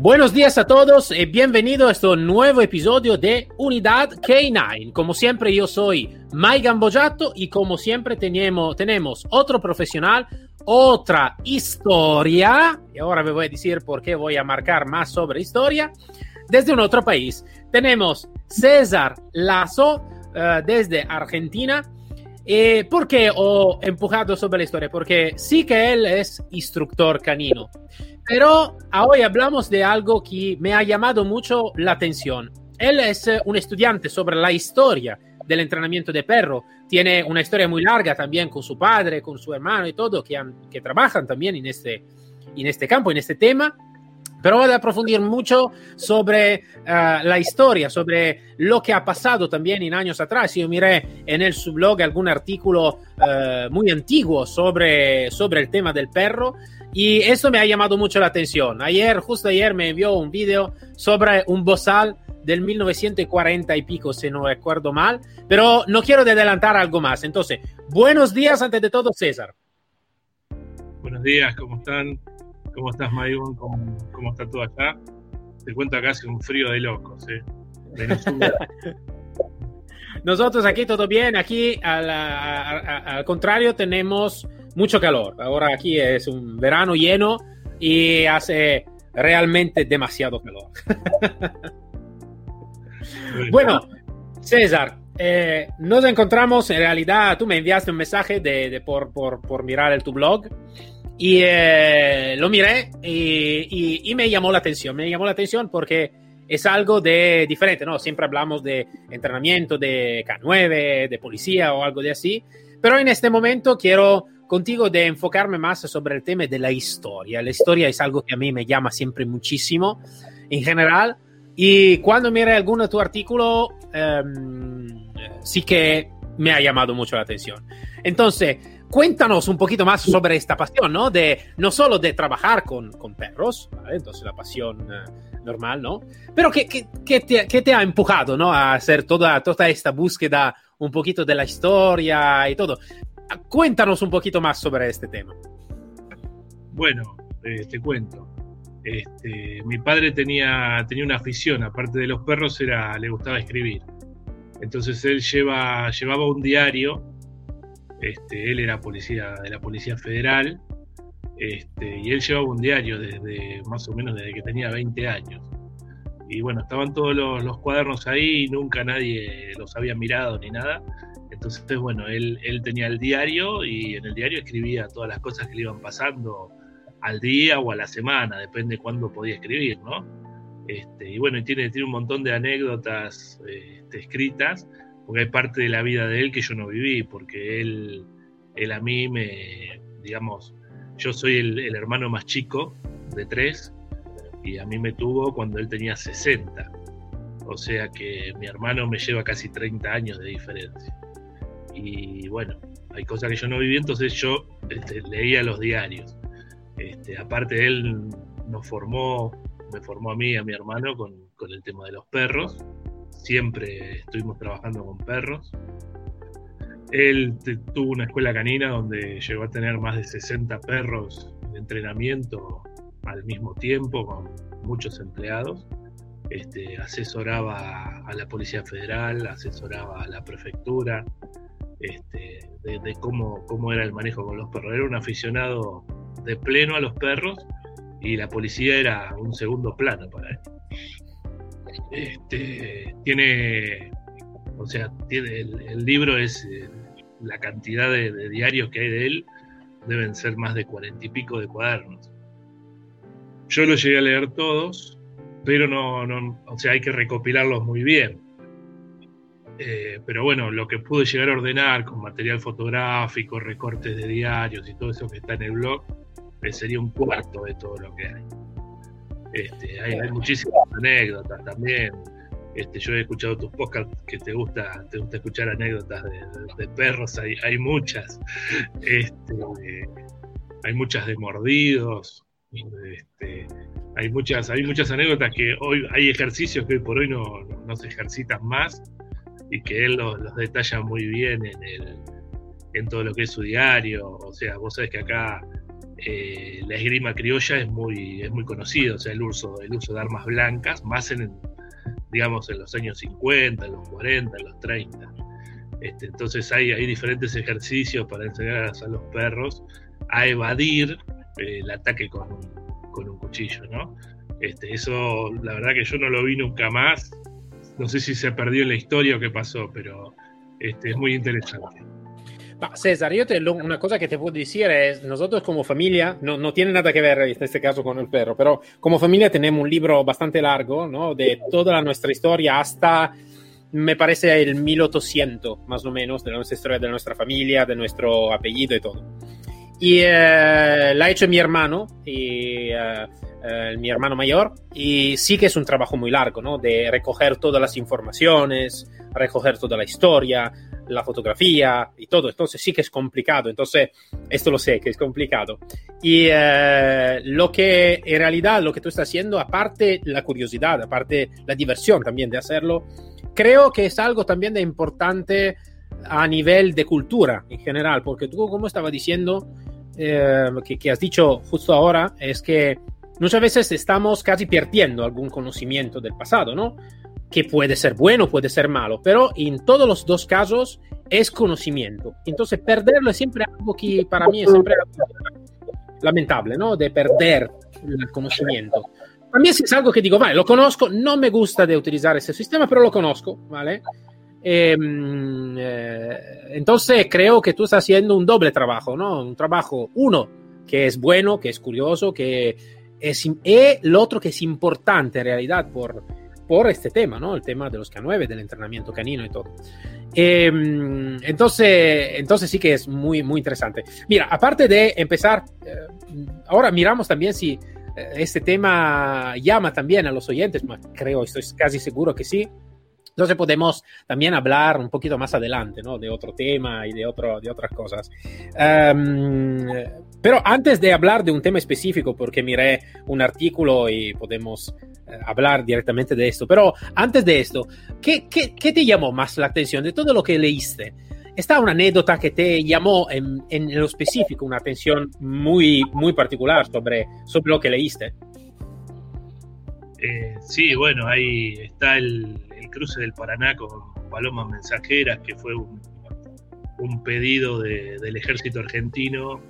Buenos días a todos y bienvenido a este nuevo episodio de Unidad K9. Como siempre yo soy Mike Gambojato y como siempre tenemos, otro profesional, otra historia, y ahora me voy a decir por qué voy a marcar más sobre historia, desde un otro país. Tenemos César Lazo uh, desde Argentina. Eh, ¿Por qué he empujado sobre la historia? Porque sí que él es instructor canino. Pero hoy hablamos de algo que me ha llamado mucho la atención. Él es eh, un estudiante sobre la historia del entrenamiento de perro. Tiene una historia muy larga también con su padre, con su hermano y todo, que, han, que trabajan también en este, este campo, en este tema. Pero voy a aprofundir mucho sobre uh, la historia, sobre lo que ha pasado también en años atrás. Yo miré en el sublog algún artículo uh, muy antiguo sobre el tema del perro y eso me ha llamado mucho la atención. Ayer, justo ayer, me envió un video sobre un bozal del 1940 y pico, si no recuerdo mal, pero no quiero adelantar algo más. Entonces, buenos días antes de todo, César. Buenos días, ¿cómo están? ¿Cómo estás, Mayun? ¿Cómo, ¿Cómo, está todo acá? Te cuento acá hace un frío de locos, ¿eh? Nosotros aquí todo bien, aquí al, al contrario tenemos mucho calor. Ahora aquí es un verano lleno y hace realmente demasiado calor. bueno, César, eh, nos encontramos en realidad, tú me enviaste un mensaje de, por, por, por, mirar el tu blog y eh, lo miré y, y, y, me llamó la atención, me llamó la atención porque es algo de diferente, ¿no? Siempre hablamos de entrenamiento de K9, de policía o algo de así, pero en este momento quiero contigo de enfocarme más sobre el tema de la historia. La historia es algo que a mí me llama siempre muchísimo en general. Y cuando miré alguno de tu artículo, um, sí que me ha llamado mucho la atención. Entonces, cuéntanos un poquito más sobre esta pasión, ¿no? De no solo de trabajar con, perros, ¿vale? Entonces la pasión uh, normal, ¿no? Pero ¿qué, qué, qué, te, ¿qué, te, ha empujado, ¿no? A hacer toda, toda esta búsqueda un poquito de la historia y todo. Cuéntanos un poquito más sobre este tema. Bueno, eh, te cuento. Este, mi padre tenía, tenía una afición, aparte de los perros, era, le gustaba escribir. Entonces él lleva, llevaba un diario, este, él era policía de la Policía Federal, este, y él llevaba un diario desde más o menos desde que tenía 20 años. Y bueno, estaban todos los, los cuadernos ahí y nunca nadie los había mirado ni nada. Entonces, bueno, él, él tenía el diario y en el diario escribía todas las cosas que le iban pasando al día o a la semana, depende de cuándo podía escribir, ¿no? Este, y bueno, tiene, tiene un montón de anécdotas este, escritas, porque hay parte de la vida de él que yo no viví, porque él, él a mí me, digamos, yo soy el, el hermano más chico de tres, y a mí me tuvo cuando él tenía 60. O sea que mi hermano me lleva casi 30 años de diferencia y bueno, hay cosas que yo no viví, entonces yo este, leía los diarios. Este, aparte él nos formó, me formó a mí y a mi hermano con, con el tema de los perros. Siempre estuvimos trabajando con perros. Él tuvo una escuela canina donde llegó a tener más de 60 perros de entrenamiento al mismo tiempo, con muchos empleados. Este, asesoraba a la Policía Federal, asesoraba a la prefectura, este, de, de cómo, cómo, era el manejo con los perros. Era un aficionado de pleno a los perros y la policía era un segundo plano para él. Este, tiene, o sea, el, libro es eh, la cantidad de, de, diarios que hay de él, deben ser más de cuarenta y pico de cuadernos. Yo los llegué a leer todos, pero no, no, o sea, hay que recopilarlos muy bien eh, pero bueno, lo que pude llegar a ordenar con material fotográfico, recortes de diarios y todo eso que está en el blog, eh, sería un cuarto de todo lo que hay. Este, hay, hay muchísimas anécdotas también. Este, yo he escuchado tus podcasts que te gusta, te gusta escuchar anécdotas de, de- de perros, hay, hay muchas. Este, hay muchas de mordidos. Este, hay muchas, hay muchas anécdotas que hoy hay ejercicios que hoy por hoy no, no- no se ejercitan más y que él los, los detalla muy bien en, el, en todo lo que es su diario. O sea, vos sabés que acá eh, la esgrima criolla es muy, es muy conocido, o sea, el uso, el uso de armas blancas, más en, digamos, en los años 50, en los 40, en los 30. Este, entonces hay, hay diferentes ejercicios para enseñar a, los perros a evadir eh, el ataque con un, con un cuchillo, ¿no? Este, eso, la verdad que yo no lo vi nunca más. No sé si se perdió en la historia o qué pasó, pero este, es muy interesante. Ma César, yo te, lo- una cosa que te puedo decir es, nosotros como familia, no, no tiene nada que ver en este caso con el perro, pero como familia tenemos un libro bastante largo, ¿no? De toda la nuestra historia hasta, me parece, el 1800, más o menos, de nuestra historia, de nuestra familia, de nuestro apellido y todo. Y eh, la ha hecho mi hermano, y, eh, eh, mi hermano mayor, y sí que es un trabajo muy largo, ¿no? De recoger todas las informaciones, recoger toda la historia, la fotografía y todo. Entonces sí que es complicado. Entonces, esto lo sé, que es complicado. Y eh, lo que en realidad lo que tú estás haciendo, aparte la curiosidad, aparte la diversión también de hacerlo, creo que es algo también de importante a nivel de cultura en general, porque tú, como estaba diciendo, eh, que, que has dicho justo ahora, es que muchas veces estamos casi perdiendo algún conocimiento del pasado, ¿no? que puede ser bueno, puede ser malo, pero en todos los dos casos es conocimiento. Entonces, perderlo es siempre algo que para mí es siempre lamentable, ¿no? De perder el conocimiento. A mí es algo que digo, vale, lo conozco, no me gusta de utilizar ese sistema, pero lo conozco, ¿vale? Eh, eh, entonces creo que tú estás haciendo un doble trabajo, ¿no? Un trabajo, uno, que es bueno, que es curioso, que es, y el otro que es importante en realidad por, por este tema, ¿no? El tema de los K9, del entrenamiento canino y todo. Eh, entonces, entonces sí que es muy, muy interesante. Mira, aparte de empezar, eh, ahora miramos también si eh, este tema llama también a los oyentes, mas creo, estoy casi seguro que sí. Entonces podemos también hablar un poquito más adelante, ¿no? De otro tema y de, otro, de otras cosas. Um, pero antes de hablar de un tema específico, porque miré un artículo y podemos eh, hablar directamente de esto, pero antes de esto, ¿qué, qué, qué te llamó más la atención de todo lo que leíste? ¿Está una anécdota que te llamó en, en lo específico una atención muy, muy particular sobre, sobre lo que leíste? Eh, sí, bueno, ahí está el, cruce del Paraná con Palomas Mensajeras, que fue un, pedido de, del ejército argentino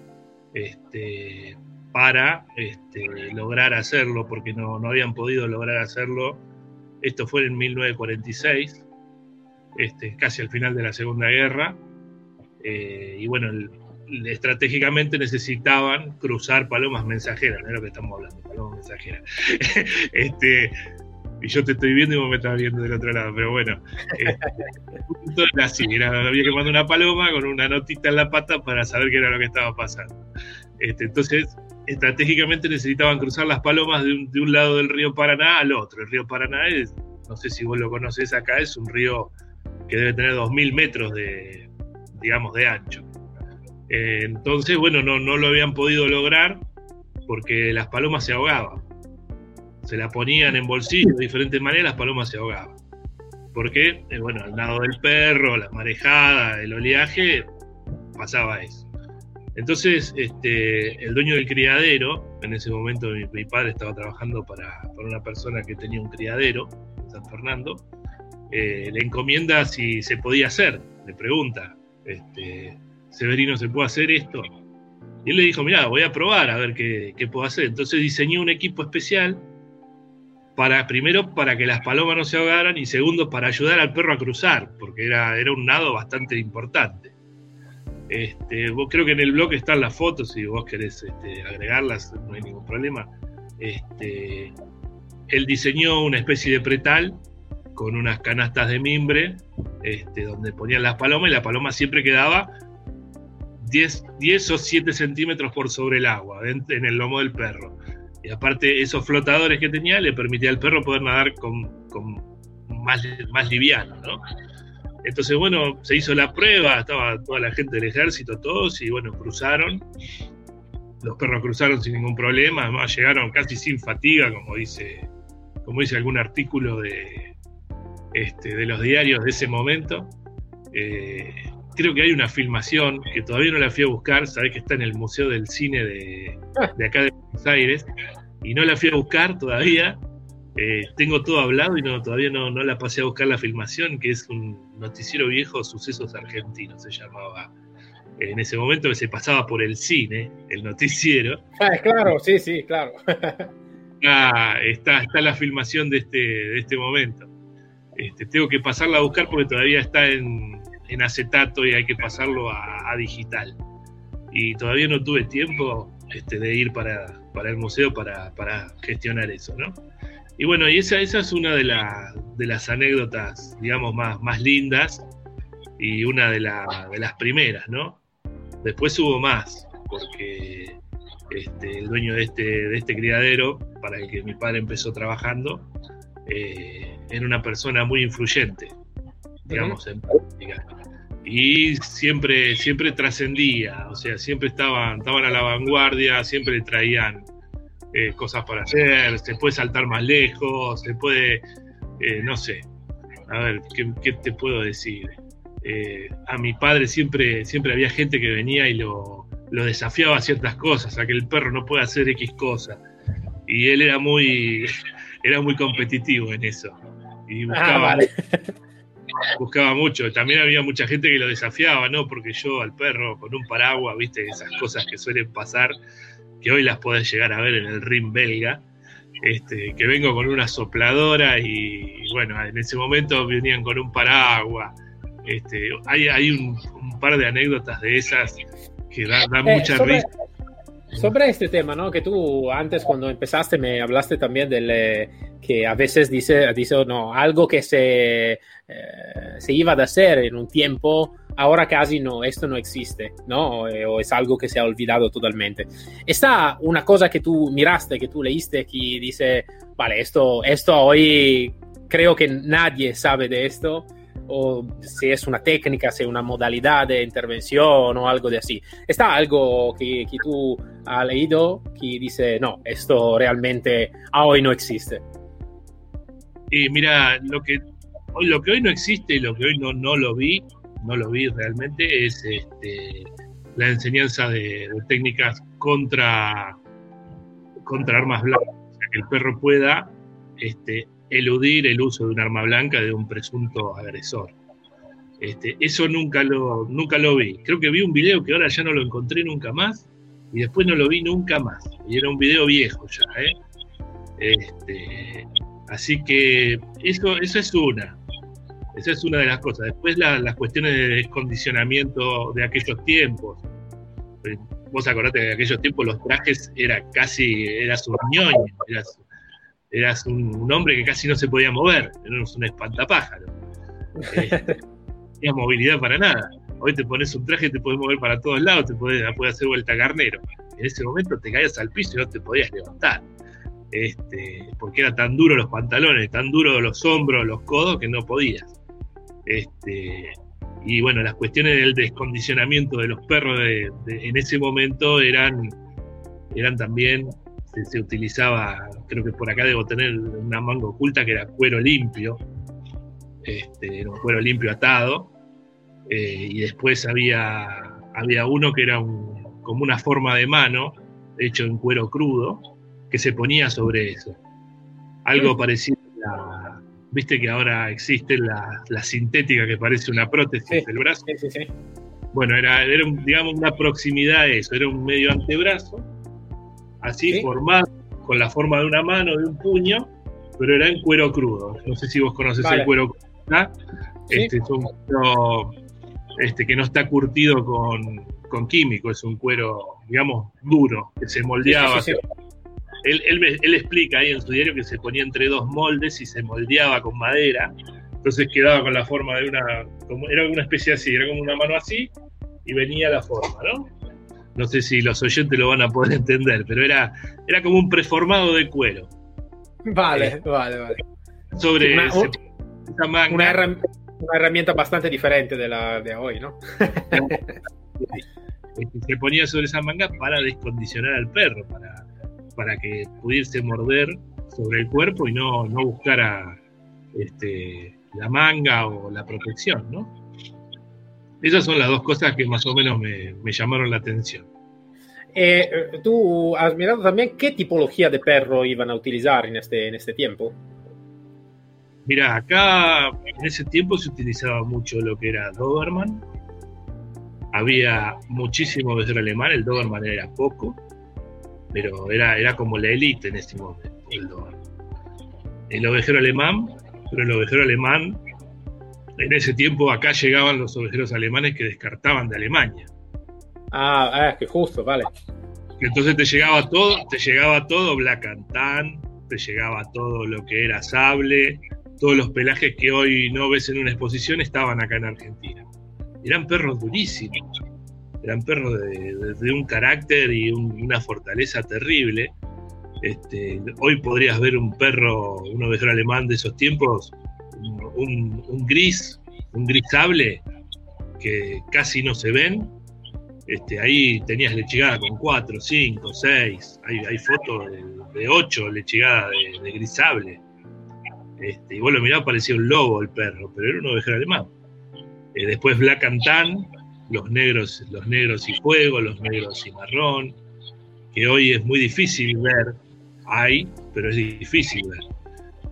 este, para este, lograr hacerlo, porque no, no, habían podido lograr hacerlo. Esto fue en 1946, este, casi al final de la Segunda Guerra. Eh, y bueno, el, estratégicamente necesitaban cruzar palomas mensajeras, no es lo que estamos hablando, palomas mensajeras. este, y yo te estoy viendo y vos me estás viendo del otro lado, pero bueno, este, era así, era, había que mandar una paloma con una notita en la pata para saber qué era lo que estaba pasando. Este, entonces, estratégicamente necesitaban cruzar las palomas de un, de un, lado del río Paraná al otro. El río Paraná es, no sé si vos lo conocés acá, es un río que debe tener 2.000 metros de, digamos, de ancho. Eh, entonces, bueno, no, no lo habían podido lograr porque las palomas se ahogaban. Se la ponían en bolsillos de diferentes maneras, las palomas se ahogaban. Porque, eh, bueno, al lado del perro, la marejada, el oleaje, pasaba eso. Entonces, este, el dueño del criadero, en ese momento mi, padre estaba trabajando para, una persona que tenía un criadero San Fernando, eh, le encomienda si se podía hacer, le pregunta, este, Severino, ¿se puede hacer esto? Y él le dijo, mira, voy a probar a ver qué, puedo hacer. Entonces diseñó un equipo especial para, primero, para que las palomas no se ahogaran y segundo, para ayudar al perro a cruzar, porque era, era un nado bastante importante. Este, creo que en el blog están las fotos, si vos querés este, agregarlas, no hay ningún problema. Este, él diseñó una especie de pretal con unas canastas de mimbre, donde ponían las palomas y la paloma siempre quedaba 10, 10 o 7 centímetros por sobre el agua, en, el lomo del perro. Y aparte, esos flotadores que tenía le permitía al perro poder nadar con, con más, más liviano, ¿no? Entonces, bueno, se hizo la prueba, estaba toda la gente del ejército, todos, y bueno, cruzaron. Los perros cruzaron sin ningún problema, además llegaron casi sin fatiga, como dice, como dice algún artículo de, este, de los diarios de ese momento. Eh, creo que hay una filmación que todavía no la fui a buscar, sabés que está en el Museo del Cine de, de acá de Buenos Aires, y no la fui a buscar todavía, eh, tengo todo hablado y no, todavía no, no, la pasé a buscar la filmación, que es un noticiero viejo, Sucesos Argentinos se llamaba. En ese momento que se pasaba por el cine, el noticiero. Ah, claro, sí, sí, claro. ah, está, está la filmación de este, de este momento. Este, tengo que pasarla a buscar porque todavía está en, en acetato y hay que pasarlo a, digital. Y todavía no tuve tiempo este, de ir para, para el museo para, para gestionar eso, ¿no? Y bueno, y esa, esa es una de, la, de las anécdotas, digamos, más, más lindas y una de, la, de las primeras, ¿no? Después hubo más, porque este, el dueño de este, de este criadero, para el que mi padre empezó trabajando, eh, era una persona muy influyente, digamos, en política. Y siempre, siempre trascendía, o sea, siempre estaban, estaban a la vanguardia, siempre traían eh, cosas para hacer, se puede saltar más lejos, se puede, eh, no sé, a ver, ¿qué, qué te puedo decir? Eh, a mi padre siempre, siempre había gente que venía y lo, lo, desafiaba a ciertas cosas, a que el perro no puede hacer X cosa. Y él era muy, era muy competitivo en eso. Y buscaba, ah, vale. buscaba mucho. También había mucha gente que lo desafiaba, ¿no? Porque yo al perro con un paraguas, viste, esas cosas que suelen pasar, que hoy las podés llegar a ver en el ring belga, este, que vengo con una sopladora y, bueno, en ese momento venían con un paraguas. Este, hay hay un, un, par de anécdotas de esas que dan da eh, mucha sobre, risa. Sobre este tema, ¿no? Que tú antes cuando empezaste me hablaste también del eh, que a veces dice, dice no, algo que se, eh, se iba a hacer en un tiempo ahora casi no, esto no existe, ¿no? O, o, es algo que se ha olvidado totalmente. Está una cosa que tú miraste, que tú leíste, que dice, vale, esto, esto hoy creo que nadie sabe de esto, o si es una técnica, si es una modalidad de intervención o algo de así. ¿Está algo que, que tú has leído que dice, no, esto realmente hoy no existe? Y mira, lo que hoy, lo que hoy no existe y lo que hoy no, no lo vi, no lo vi realmente, es este, la enseñanza de, de técnicas contra, contra armas blancas. O sea, que el perro pueda este, eludir el uso de un arma blanca de un presunto agresor. Este, eso nunca lo, nunca lo vi. Creo que vi un video que ahora ya no lo encontré nunca más y después no lo vi nunca más. Y era un video viejo ya. ¿eh? Este, así que eso, eso es una. Esa es una de las cosas. Después la, las cuestiones de descondicionamiento de aquellos tiempos. Vos acordate que en aquellos tiempos los trajes era casi, eras un ñoño, eras, eras un, hombre que casi no se podía mover, eras un espantapájaro. Este, no tenías movilidad para nada. Hoy te pones un traje, te puedes mover para todos lados, te puedes, puedes hacer vuelta carnero. En ese momento te caías al piso y no te podías levantar. Este, porque eran tan duros los pantalones, tan duros los hombros, los codos, que no podías. Este, y bueno, las cuestiones del descondicionamiento de los perros en ese momento eran, eran también se, utilizaba, creo que por acá debo tener una manga oculta que era cuero limpio, este, era cuero limpio atado, eh, y después había, había uno que era como una forma de mano, hecho en cuero crudo, que se ponía sobre eso. Algo sí. parecido a la, viste que ahora existe la, la, sintética que parece una prótesis sí. del brazo. Sí, bueno, era, era digamos una proximidad a eso, era un medio antebrazo así ¿Sí? formado con la forma de una mano, de un puño, pero era en cuero crudo. No sé si vos conoces vale. el cuero crudo. ¿sí? Este es un cuero este, que no está curtido con, con, químico, es un cuero, digamos, duro, que se moldeaba. Sí, él, él, él, explica ahí en su diario que se ponía entre dos moldes y se moldeaba con madera, entonces quedaba con la forma de una, como, era una especie así, era como una mano así y venía la forma, ¿no? no sé si los oyentes lo van a poder entender, pero era, era como un preformado de cuero. Vale, eh, vale, vale. Sobre una, manga. Una, herramienta bastante diferente de la de hoy, ¿no? se ponía sobre esa manga para descondicionar al perro, para, para que pudiese morder sobre el cuerpo y no, no buscara este, la manga o la protección, ¿no? Esas son las dos cosas que más o menos me, llamaron la atención. Eh, ¿Tú has mirado también qué tipología de perro iban a utilizar en este, en este tiempo? Mira, acá en ese tiempo se utilizaba mucho lo que era Doberman. Había muchísimo ovejero alemán, el Doberman era poco, pero era, era como la élite en ese momento, el Doberman. El ovejero alemán, pero el ovejero alemán en ese tiempo acá llegaban los ovejeros alemanes que descartaban de Alemania. Ah, ah que justo, vale. Entonces te llegaba todo, te llegaba todo Black Tan, te llegaba todo lo que era sable, todos los pelajes que hoy no ves en una exposición estaban acá en Argentina. Eran perros durísimos, eran perros de, un carácter y una fortaleza terrible. Este, hoy podrías ver un perro, un ovejero alemán de esos tiempos, un, gris, un gris sable que casi no se ven. Este, ahí tenías lechigada con 4, 5, 6, hay, fotos de, 8 lechigadas de, de gris sable. Este, y vos lo mirabas, parecía un lobo el perro, pero era un ovejero alemán. Eh, después Black and Tan, los negros, los negros y fuego, los negros y marrón, que hoy es muy difícil ver, hay, pero es difícil ver.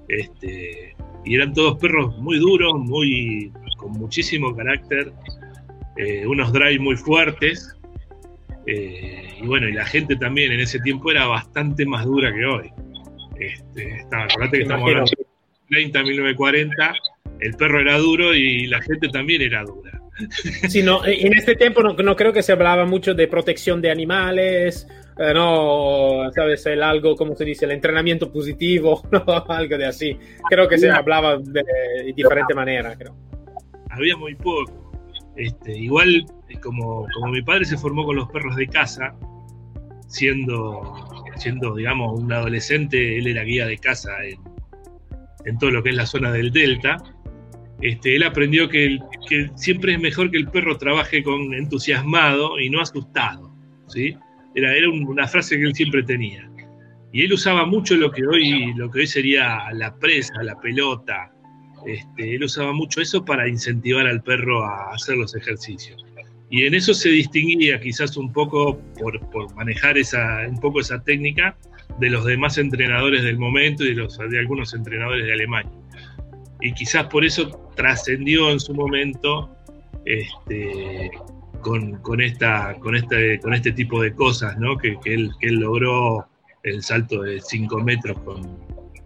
Este, y eran todos perros muy duros, muy con muchísimo carácter, eh, unos drive muy fuertes. Eh, y bueno, y la gente también en ese tiempo era bastante más dura que hoy. Este, acordate que estamos hablando de 30, 1940, el perro era duro y la gente también era dura. Sí, no, en este tiempo no, no creo que se hablaba mucho de protección de animales, eh, no, sabes, el algo, como se dice, el entrenamiento positivo, ¿no? algo de así. Creo que se hablaba de, diferente manera, creo. Había muy poco. Este, igual, eh, como, como mi padre se formó con los perros de casa, siendo, siendo, digamos, un adolescente, él era guía de casa en, en todo lo que es la zona del Delta. Este, él aprendió que, siempre es mejor que el perro trabaje con entusiasmado y no asustado, ¿sí? Era, una frase que él siempre tenía. Y él usaba mucho lo que hoy, sería la presa, la pelota. Este, él usaba mucho eso para incentivar al perro a hacer los ejercicios. Y en eso se distinguía quizás un poco por, manejar un poco esa técnica de los demás entrenadores del momento y de, los, de algunos entrenadores de Alemania. Y quizás por eso trascendió en su momento este, con, esta, con, este, con este tipo de cosas, ¿no? Que, él, que él logró el salto de 5 metros con,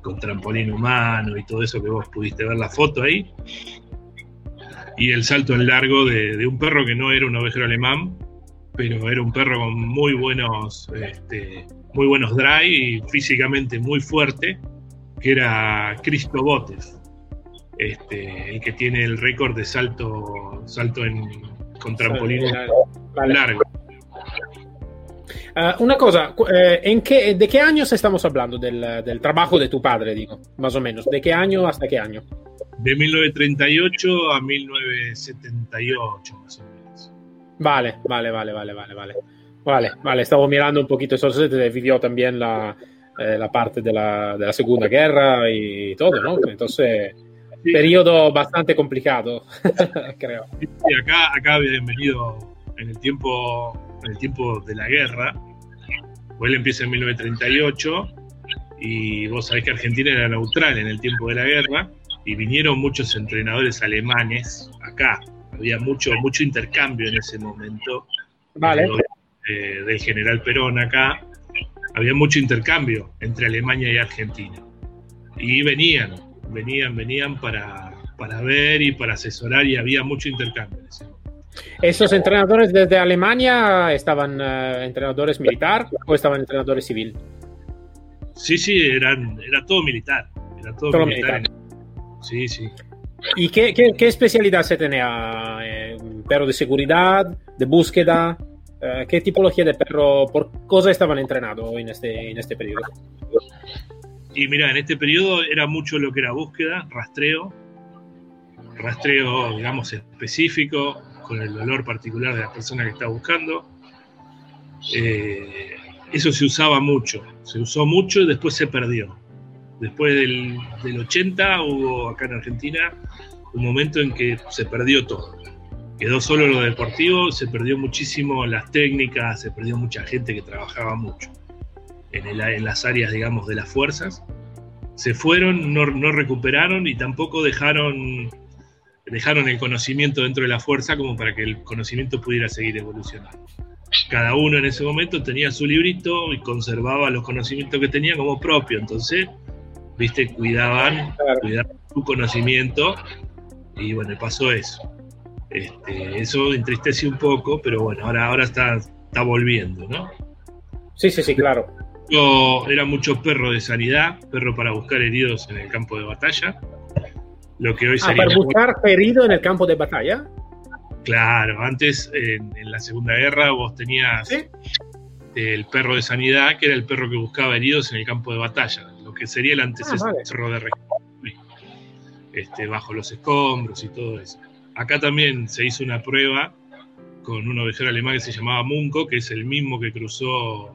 con trampolín humano y todo eso que vos pudiste ver la foto ahí. Y el salto en largo de, un perro que no era un ovejero alemán, pero era un perro con muy buenos, este, muy buenos drive y físicamente muy fuerte, que era Cristo Botes, este, el que tiene el récord de salto, salto en, con trampolín largo. Uh, una cosa, eh, ¿en qué, ¿de qué años estamos hablando del, del, trabajo de tu padre, digo, más o menos? ¿De qué año hasta qué año? De 1938 a 1978, más o menos. Vale, vale, vale, vale, vale, vale. Vale, vale, stavo mirando un poquito, eso se te vivió también la, eh, la parte de la, de la Segunda Guerra y todo, ¿no? Entonces periodo bastante complicado, creo. Sí, acá, acá bienvenido en el tiempo, en el tiempo de la guerra. Pues él empieza en 1938 y vos sabés que Argentina era neutral en el tiempo de la guerra y vinieron muchos entrenadores alemanes acá. Había mucho, mucho intercambio en ese momento. Vale. Eh, del general Perón acá. Había mucho intercambio entre Alemania y Argentina. Y venían, venían, venían para, para ver y para asesorar y había mucho intercambio. ¿Esos entrenadores desde Alemania estaban uh, entrenadores militar o estaban entrenadores civil? Sí, sí, eran, era todo militar. Era todo, militar. Sí, sí. ¿Y qué, qué, qué especialidad se tenía? Eh, ¿Perro de seguridad? ¿De búsqueda? Eh, ¿Qué tipología de perro, por cosa estaban entrenados en este, en este periodo? Y mira, en este periodo era mucho lo que era búsqueda, rastreo, rastreo, digamos, específico, con el dolor particular de la persona que está buscando. Eh, eso se usaba mucho, se usó mucho y después se perdió. Después del, del 80 hubo acá en Argentina un momento en que se perdió todo. Quedó solo lo deportivo, se perdió muchísimo las técnicas, se perdió mucha gente que trabajaba mucho en, el, en las áreas, digamos, de las fuerzas. Se fueron, no, no recuperaron y tampoco dejaron dejaron el conocimiento dentro de la fuerza como para que el conocimiento pudiera seguir evolucionando. Cada uno en ese momento tenía su librito y conservaba los conocimientos que tenía como propio, entonces, viste, cuidaban, cuidaban su conocimiento y bueno, pasó eso. Este, eso entristece un poco, pero bueno, ahora, ahora está, está volviendo, ¿no? Sí, sí, sí, claro. Era mucho perro de sanidad, perro para buscar heridos en el campo de batalla lo que hoy ah, sería. para buscar herido en el campo de batalla. Claro, antes en, en la Segunda Guerra vos tenías ¿Sí? el perro de sanidad, que era el perro que buscaba heridos en el campo de batalla, lo que sería el antecesor Ah, vale. de este, bajo los escombros y todo eso. Acá también se hizo una prueba con un ovejero alemán que se llamaba Munco, que es el mismo que cruzó,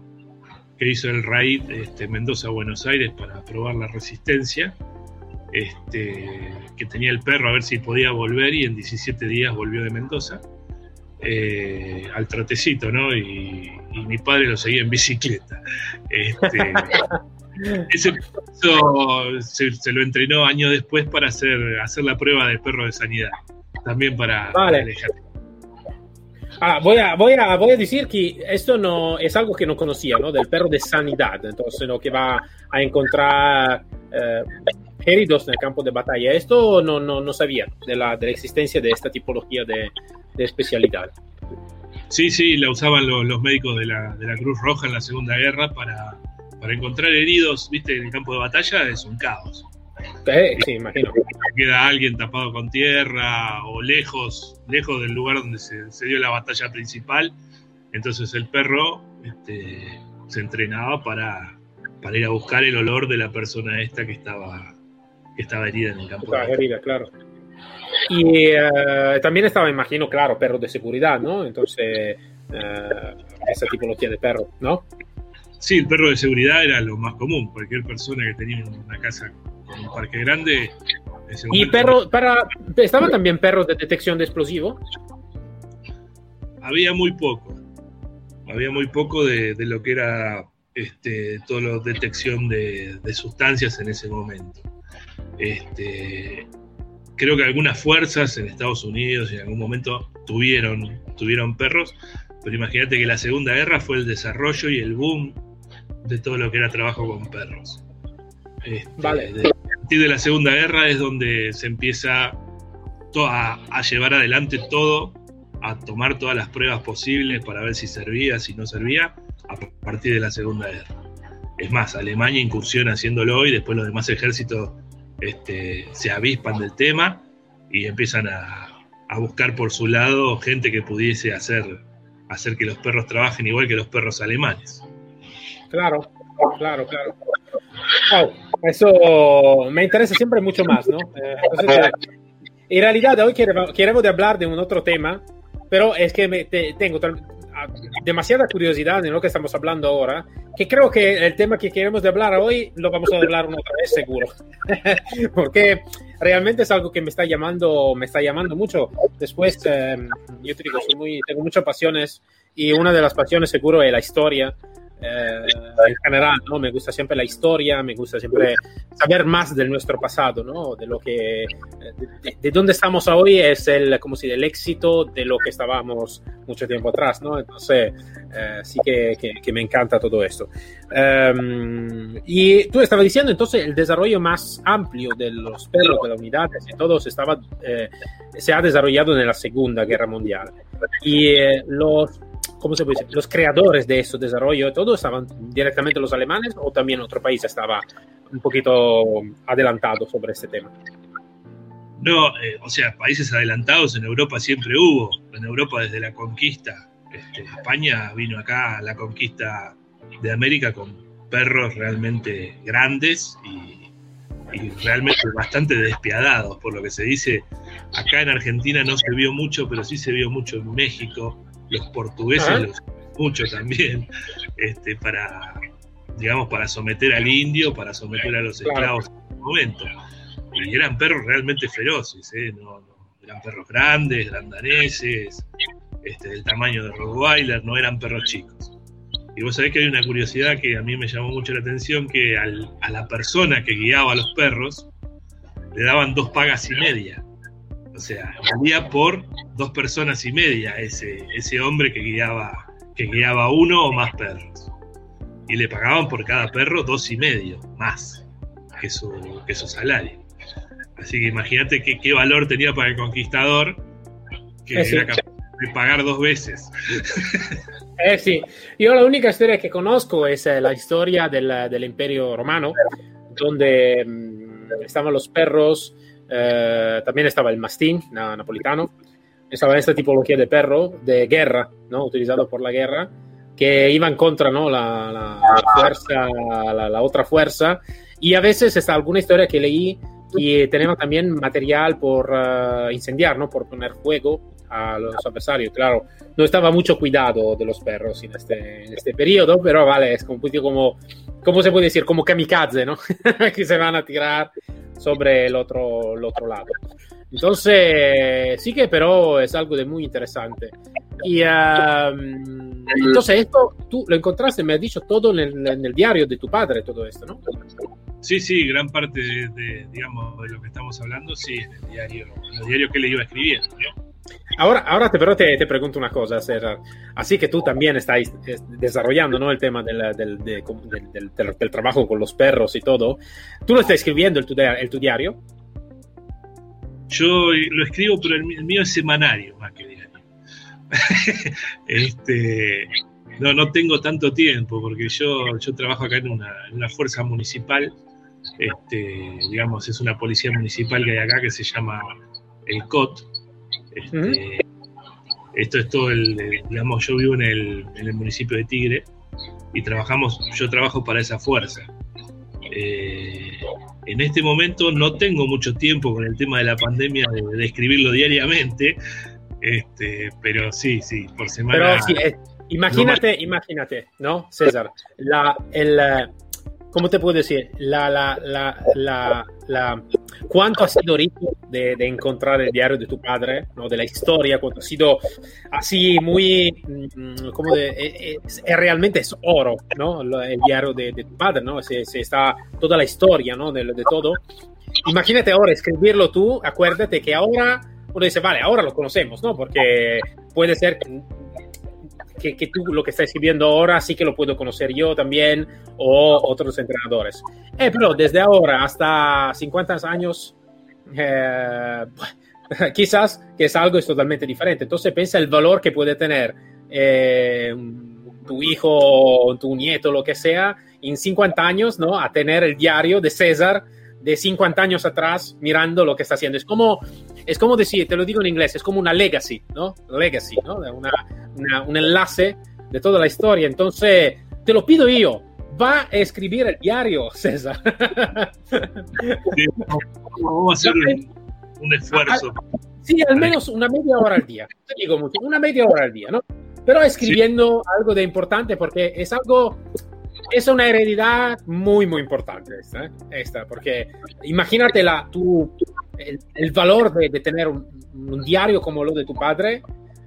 que hizo el raid este, Mendoza-Buenos Aires para probar la resistencia este, que tenía el perro a ver si podía volver y en 17 días volvió de Mendoza eh, al trotecito, ¿no? Y, y mi padre lo seguía en bicicleta. Este, ese perro se, se lo entrenó años después para hacer, hacer la prueba de perro de sanidad, también para, Vale. para el ejército. Ah, voy a, voy, a, voy a decir que esto no es algo que no conocía, ¿no? Del perro de sanidad, entonces, ¿no? Que va a encontrar eh, heridos en el campo de batalla. Esto no, no, no sabía de la, de la existencia de esta tipología de, de especialidad. Sí, sí, la usaban los, los médicos de la, de la Cruz Roja en la Segunda Guerra para, para encontrar heridos, viste, en el campo de batalla es un caos. Eh, sí, imagino. queda alguien tapado con tierra o lejos, lejos del lugar donde se, se dio la batalla principal. Entonces el perro este, se entrenaba para, para ir a buscar el olor de la persona esta que estaba, que estaba herida en el campo. Estaba herida, claro. Y eh, también estaba, imagino, claro, perro de seguridad, ¿no? Entonces, eh, esa tipología de perro, ¿no? Sí, el perro de seguridad era lo más común. Cualquier persona que tenía una casa un parque grande. en ese Y para, estaban también perros de detección de explosivo. había muy poco. Había muy poco de, de lo que era este, toda la detección de, de sustancias en ese momento. Este, creo que algunas fuerzas en Estados Unidos en algún momento tuvieron, tuvieron perros, pero imagínate que la Segunda Guerra fue el desarrollo y el boom de todo lo que era trabajo con perros. Este, Vale. de- a partir de la Segunda Guerra es donde se empieza a llevar adelante todo, a tomar todas las pruebas posibles para ver si servía, si no servía, a partir de la Segunda Guerra. Es más, Alemania incursiona haciéndolo y después los demás ejércitos este, se avispan del tema y empiezan a, a buscar por su lado gente que pudiese hacer, hacer que los perros trabajen igual que los perros alemanes. Claro, claro, claro. Wow, eso me interesa siempre mucho más, ¿no? Eh, entonces, eh, en realidad hoy queremos, queremos de hablar de un otro tema, pero es que me, te- tengo demasiada curiosidad en lo que estamos hablando ahora, que creo que el tema que queremos de hablar hoy lo vamos a hablar una otra vez seguro, porque realmente es algo que me está llamando, me está llamando mucho. Después, eh, yo te digo, soy muy, tengo muchas pasiones y una de las pasiones seguro es la historia. Eh, en general, ¿no? Me gusta siempre la historia, me gusta siempre saber más de nuestro pasado, ¿no? De lo que, de- de dónde estamos hoy es el, como si, el éxito de lo que estábamos mucho tiempo atrás, ¿no? Entonces, eh, sí que, que- que me encanta todo esto. Um, y tú estabas diciendo entonces el desarrollo más amplio de los perros, de las unidades y todo se, estaba, eh, se ha desarrollado en la Segunda Guerra Mundial. Y eh, los, ¿cómo se puede decir? Los creadores de ese desarrollo, ¿todos estaban directamente los alemanes o también otro país estaba un poquito adelantado sobre este tema? No, eh, o sea, países adelantados en Europa siempre hubo. En Europa desde la conquista Este, España vino acá la conquista de América con perros realmente grandes y, realmente bastante despiadados, por lo que se dice. Acá en Argentina no se vio mucho, pero sí se vio mucho en México. Los portugueses los mucho también, este, para, digamos, para someter al indio, para someter a los esclavos en ese momento. Y eran perros realmente feroces, ¿eh? eran perros grandes, grandaneses, este, del tamaño de Rottweiler, no eran perros chicos. Y vos sabés que hay una curiosidad que a mí me llamó mucho la atención, que a la persona que guiaba a los perros le daban dos pagas y media. O sea, valía por dos personas y media ese, ese hombre que guiaba, que guiaba uno o más perros. Y le pagaban por cada perro dos y medio, más que su, que su salario. Así que imagínate qué valor tenía para el conquistador que era capaz de pagar dos veces. Eh sí, yo la única historia que conozco es eh, la historia del, del Imperio Romano, donde mmm, estaban los perros, eh, también estaba el mastín na, napolitano, estaba esta tipología de perro de guerra, ¿no? utilizado por la guerra, que iban contra ¿no? la, la, la fuerza, la, la, otra fuerza, y a veces está alguna historia que leí y tenemos también material por uh, incendiar, ¿no? por poner fuego a los adversarios. Claro, no estaba mucho cuidado de los perros en este, en este periodo, pero vale, es como, como, ¿cómo se puede decir? Como kamikaze, ¿no? que se van a tirar sobre el otro, el otro lado. Entonces, sí que pero es algo de muy interesante. Y um, entonces esto tú lo encontraste, me has dicho, todo en el, diario de tu padre, todo esto, ¿no? Sí, sí, gran parte de, digamos, de lo que estamos hablando, sí, en el diario, en el diario que le iba escribiendo, ¿no? Ahora, ahora te, pero te, te, pregunto una cosa, César. Así que tú también estás desarrollando ¿no? el tema del, del, de, del, del, trabajo con los perros y todo. ¿Tú lo estás escribiendo en tu, en tu diario? Yo lo escribo, pero el, el mío es semanario más que diario. este, no, no tengo tanto tiempo porque yo, yo trabajo acá en una, en una fuerza municipal. Este, digamos, es una policía municipal que hay acá que se llama el COT, este, uh -huh. Esto es todo el, digamos, yo vivo en el, en el, municipio de Tigre y trabajamos, yo trabajo para esa fuerza. Eh, en este momento no tengo mucho tiempo con el tema de la pandemia de, de escribirlo diariamente, este, pero sí, sí, por semana. Pero sí, eh, imagínate, no imagínate, ¿no, César? La, el, ¿cómo te puedo decir? La, la, la, la, la cuánto ha sido rico de, de, encontrar el diario de tu padre, ¿no? de la historia, cuánto ha sido así muy, como de, es, es, realmente es oro, ¿no? el diario de, de tu padre, ¿no? Se, se, está toda la historia ¿no? de, de, todo. Imagínate ahora escribirlo tú, acuérdate que ahora uno dice, vale, ahora lo conocemos, ¿no? Porque puede ser que, tú lo que estás escribiendo ahora sí que lo puedo conocer yo también o otros entrenadores. Eh, pero desde ahora hasta 50 años, eh, quizás que es algo es totalmente diferente. Entonces piensa el valor que puede tener eh, tu hijo, tu nieto, lo que sea, en 50 años, ¿no? A tener el diario de César de 50 años atrás mirando lo que está haciendo. Es como, es como decir, te lo digo en inglés, es como una legacy, ¿no? Legacy, ¿no? Una, una, un enlace de toda la historia. Entonces, te lo pido yo, va a escribir el diario, César. Sí, vamos a hacer un, esfuerzo. Sí, al menos una media hora al día. Te digo mucho, una media hora al día, ¿no? Pero escribiendo sí. algo de importante porque es algo es una heredidad muy, muy importante esta, esta porque imagínate la, tu, el, valor de, tener un, diario como lo de tu padre.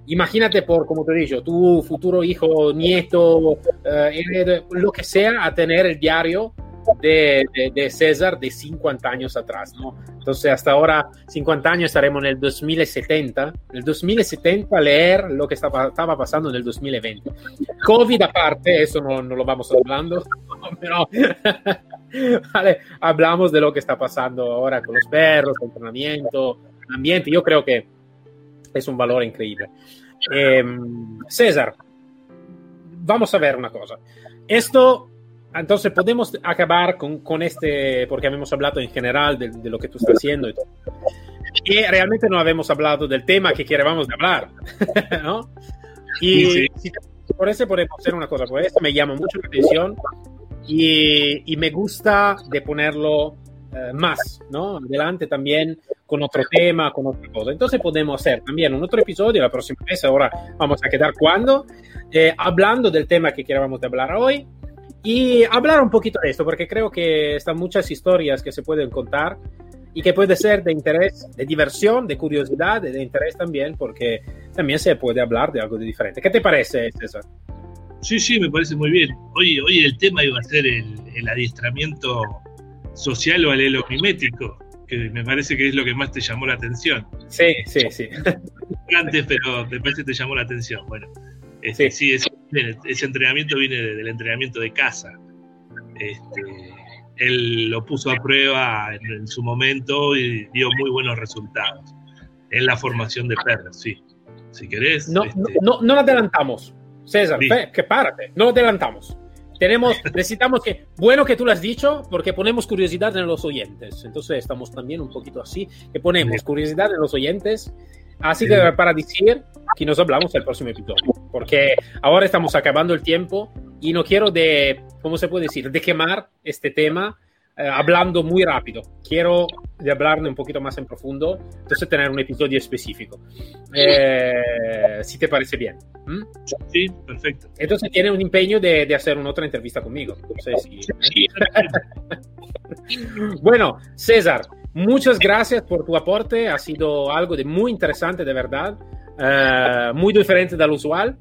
Imagínate por, como te he tu futuro hijo, nieto, eh, lo que sea, a tener el diario de, César de 50 años atrás, ¿no? Entonces, hasta ahora, 50 años, estaremos en el 2070. En el 2070, leer lo que estaba, pasando en el 2020. COVID aparte, eso no, no lo vamos hablando, pero vale, hablamos de lo que está pasando ahora con los perros, el entrenamiento, el ambiente. Yo creo que es un valor increíble. Eh, César, vamos a ver una cosa. Esto entonces podemos acabar con, con, este, porque hemos hablado en general de, de, lo que tú estás haciendo y todo. Y realmente no habíamos hablado del tema que queríamos hablar, ¿no? Y sí, sí. Si por eso podemos hacer una cosa, por eso me llama mucho la atención y, y me gusta de ponerlo eh, más, ¿no? Adelante también con otro tema, con otra cosa. Entonces podemos hacer también un otro episodio la próxima vez, ahora vamos a quedar cuando, eh, hablando del tema que queríamos hablar hoy y hablar un poquito de esto, porque creo que están muchas historias que se pueden contar y que puede ser de interés, de diversión, de curiosidad, de interés también, porque también se puede hablar de algo de diferente. ¿Qué te parece, César? Sí, sí, me parece muy bien. Hoy, hoy el tema iba a ser el, el adiestramiento social o alelomimético, que me parece que es lo que más te llamó la atención. Sí, sí, sí. Antes, pero después te llamó la atención. Bueno, este, sí, sí ese, ese, entrenamiento viene del entrenamiento de casa. Este, él lo puso a prueba en, en, su momento y dio muy buenos resultados en la formación de perros, sí. Si querés. No, este... no, no, adelantamos, César, sí. que párate, no adelantamos. Tenemos, necesitamos que, bueno que tú lo has dicho, porque ponemos curiosidad en los oyentes. Entonces estamos también un poquito así, que ponemos curiosidad en los oyentes. Así que para decir que nos hablamos el próximo episodio, porque ahora estamos acabando el tiempo y no quiero de, ¿cómo se puede decir?, de quemar este tema eh, hablando muy rápido. Quiero de hablarle un poquito más en profundo, entonces tener un episodio específico. Eh, si te parece bien. ¿Mm? Sí, perfecto. Entonces tiene un empeño de, de hacer una otra entrevista conmigo. No sé si... bueno, César, muchas gracias por tu aporte. Ha sido algo de muy interesante, de verdad. Uh, muy diferente del usual.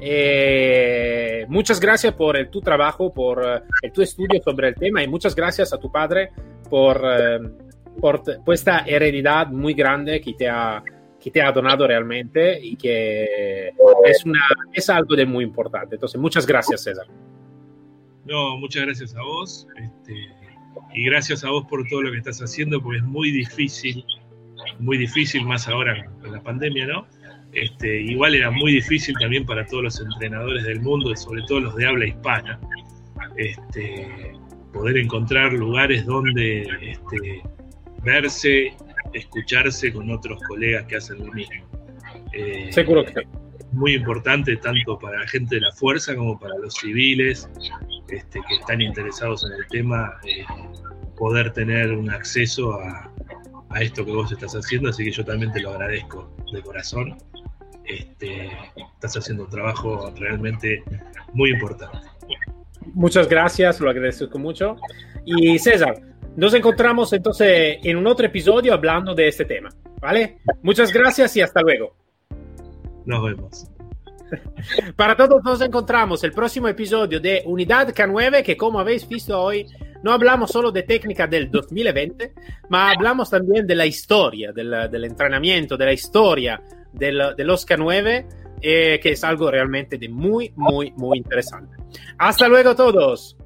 Eh, muchas gracias por el, tu trabajo, por uh, el, tu estudio sobre el tema y muchas gracias a tu padre por, por, esta heredidad muy grande que te ha, que te ha donado realmente y que es, una, es algo de muy importante. Entonces, muchas gracias, César. No, muchas gracias a vos. Este, y gracias a vos por todo lo que estás haciendo, porque es muy difícil, muy difícil más ahora con la pandemia, ¿no? Este, igual era muy difícil también para todos los entrenadores del mundo, y sobre todo los de habla hispana, este, poder encontrar lugares donde este, verse, escucharse con otros colegas que hacen lo mismo. Eh, Seguro que muy importante tanto para la gente de la fuerza como para los civiles este, que están interesados en el tema, eh, poder tener un acceso a, a, esto que vos estás haciendo, así que yo también te lo agradezco de corazón. Este, estás haciendo un trabajo realmente muy importante. Muchas gracias, lo agradezco mucho. Y César, nos encontramos entonces en un otro episodio hablando de este tema, ¿vale? Muchas gracias y hasta luego. Nos vemos. Para todos nos encontramos el próximo episodio de Unidad K9, que como habéis visto hoy, no hablamos solo de técnica del 2020, ma hablamos también de la historia, del, del entrenamiento, de la historia del, de los K9, eh, que es algo realmente de muy, muy, muy interesante. Hasta luego todos.